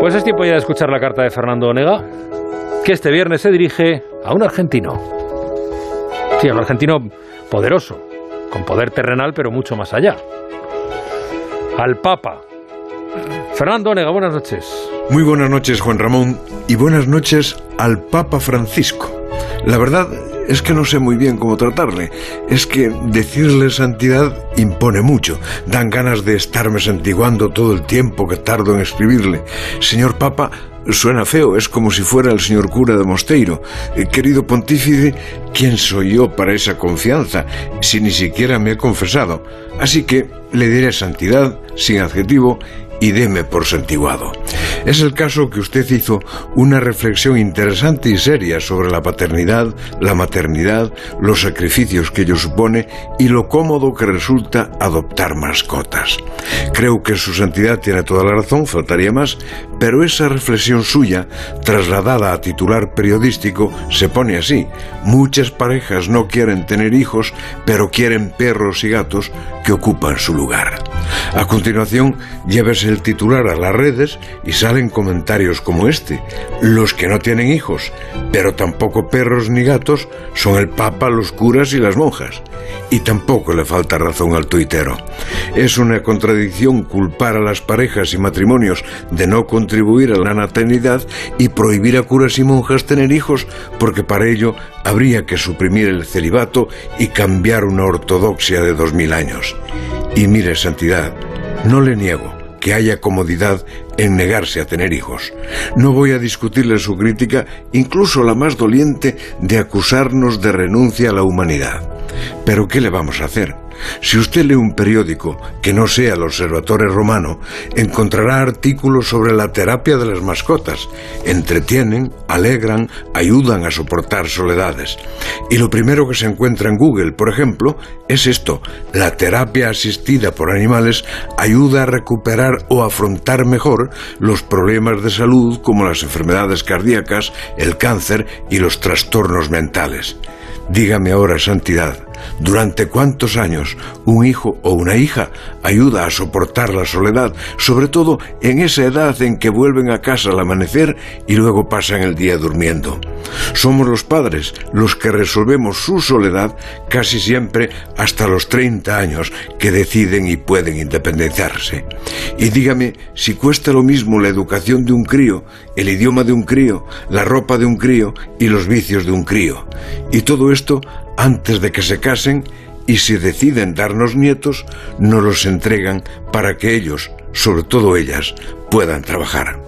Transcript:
Pues es tiempo ya de escuchar la carta de Fernando Onega, que este viernes se dirige a un argentino. Sí, a un argentino poderoso, con poder terrenal, pero mucho más allá. Al Papa. Fernando Onega, buenas noches. Muy buenas noches, Juan Ramón, y buenas noches al Papa Francisco. La verdad es que no sé muy bien cómo tratarle. Es que decirle santidad impone mucho. Dan ganas de estarme santiguando todo el tiempo que tardo en escribirle. Señor Papa, Suena feo, es como si fuera el señor cura de Mosteiro. Eh, querido pontífice, ¿quién soy yo para esa confianza si ni siquiera me he confesado? Así que le diré santidad, sin adjetivo, y deme por santiguado. Es el caso que usted hizo una reflexión interesante y seria sobre la paternidad, la maternidad, los sacrificios que ello supone y lo cómodo que resulta adoptar mascotas. Creo que su santidad tiene toda la razón, faltaría más, pero esa reflexión suya, trasladada a titular periodístico, se pone así. Muchas parejas no quieren tener hijos, pero quieren perros y gatos que ocupan su lugar. A continuación, llévese el titular a las redes y salen comentarios como este. Los que no tienen hijos, pero tampoco perros ni gatos, son el Papa, los curas y las monjas. Y tampoco le falta razón al tuitero. Es una contradicción culpar a las parejas y matrimonios de no contribuir a la naternidad y prohibir a curas y monjas tener hijos, porque para ello habría que suprimir el celibato y cambiar una ortodoxia de dos mil años. Y mire, Santidad, no le niego que haya comodidad en negarse a tener hijos. No voy a discutirle su crítica, incluso la más doliente, de acusarnos de renuncia a la humanidad. Pero ¿qué le vamos a hacer? Si usted lee un periódico que no sea el Observatorio Romano, encontrará artículos sobre la terapia de las mascotas. Entretienen, alegran, ayudan a soportar soledades. Y lo primero que se encuentra en Google, por ejemplo, es esto. La terapia asistida por animales ayuda a recuperar o afrontar mejor los problemas de salud como las enfermedades cardíacas, el cáncer y los trastornos mentales. Dígame ahora, Santidad, ¿durante cuántos años un hijo o una hija ayuda a soportar la soledad, sobre todo en esa edad en que vuelven a casa al amanecer y luego pasan el día durmiendo? Somos los padres los que resolvemos su soledad casi siempre hasta los 30 años que deciden y pueden independizarse. Y dígame si cuesta lo mismo la educación de un crío, el idioma de un crío, la ropa de un crío y los vicios de un crío. Y todo esto antes de que se casen y si deciden darnos nietos, nos los entregan para que ellos, sobre todo ellas, puedan trabajar.